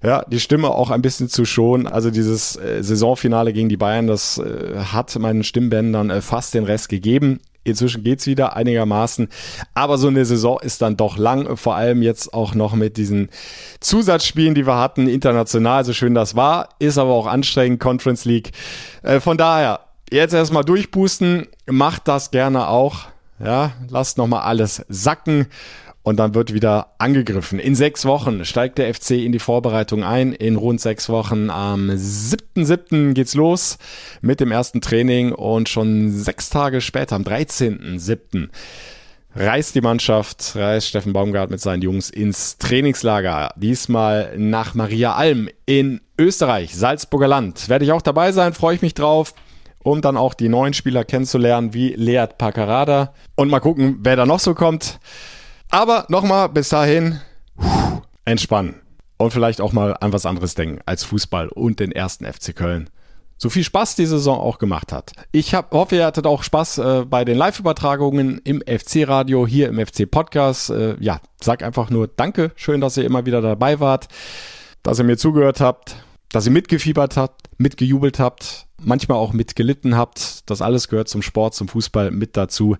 Ja, die Stimme auch ein bisschen zu schonen. Also dieses äh, Saisonfinale gegen die Bayern, das äh, hat meinen Stimmbändern äh, fast den Rest gegeben. Inzwischen geht's wieder einigermaßen. Aber so eine Saison ist dann doch lang. Vor allem jetzt auch noch mit diesen Zusatzspielen, die wir hatten, international, so schön das war. Ist aber auch anstrengend, Conference League. Äh, von daher, jetzt erstmal durchboosten. Macht das gerne auch. Ja, lasst nochmal alles sacken und dann wird wieder angegriffen. In sechs Wochen steigt der FC in die Vorbereitung ein. In rund sechs Wochen am 7.7. geht's los mit dem ersten Training und schon sechs Tage später, am 13.7. reist die Mannschaft, reist Steffen Baumgart mit seinen Jungs ins Trainingslager. Diesmal nach Maria Alm in Österreich, Salzburger Land. Werde ich auch dabei sein, freue ich mich drauf um dann auch die neuen Spieler kennenzulernen, wie Leat Pacarada. Und mal gucken, wer da noch so kommt. Aber nochmal, bis dahin, entspannen. Und vielleicht auch mal an was anderes denken als Fußball und den ersten FC Köln. So viel Spaß die Saison auch gemacht hat. Ich hab, hoffe, ihr hattet auch Spaß äh, bei den Live-Übertragungen im FC-Radio, hier im FC-Podcast. Äh, ja, sag einfach nur Danke. Schön, dass ihr immer wieder dabei wart, dass ihr mir zugehört habt, dass ihr mitgefiebert habt, mitgejubelt habt, manchmal auch mitgelitten habt. Das alles gehört zum Sport, zum Fußball mit dazu.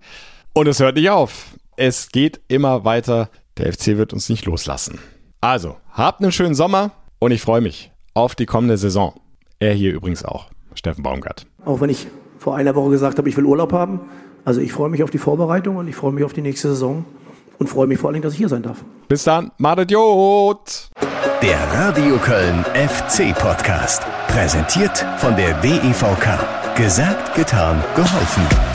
Und es hört nicht auf. Es geht immer weiter. Der FC wird uns nicht loslassen. Also, habt einen schönen Sommer und ich freue mich auf die kommende Saison. Er hier übrigens auch, Steffen Baumgart. Auch wenn ich vor einer Woche gesagt habe, ich will Urlaub haben. Also ich freue mich auf die Vorbereitung und ich freue mich auf die nächste Saison und freue mich vor allem, dass ich hier sein darf. Bis dann, Madet Jod! Der Radio Köln FC Podcast. Präsentiert von der DEVK. Gesagt, getan, geholfen.